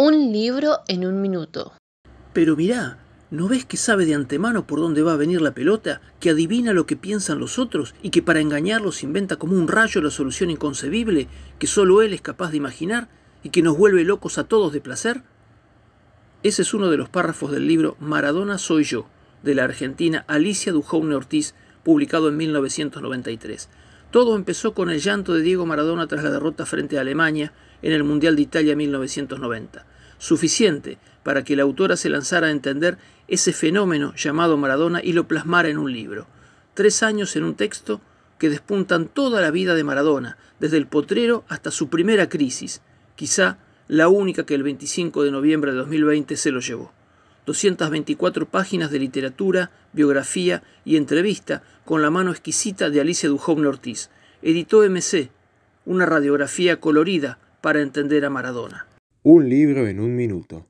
Un libro en un minuto. Pero mirá, ¿no ves que sabe de antemano por dónde va a venir la pelota, que adivina lo que piensan los otros y que para engañarlos inventa como un rayo la solución inconcebible que solo él es capaz de imaginar y que nos vuelve locos a todos de placer? Ese es uno de los párrafos del libro Maradona soy yo, de la argentina Alicia Dujoune Ortiz, publicado en 1993. Todo empezó con el llanto de Diego Maradona tras la derrota frente a Alemania en el Mundial de Italia 1990. Suficiente para que la autora se lanzara a entender ese fenómeno llamado Maradona y lo plasmara en un libro. Tres años en un texto que despuntan toda la vida de Maradona, desde el potrero hasta su primera crisis, quizá la única que el 25 de noviembre de 2020 se lo llevó. 224 páginas de literatura, biografía y entrevista con la mano exquisita de Alicia Duhovne Ortiz. Editó MC, una radiografía colorida para entender a Maradona. Un libro en un minuto.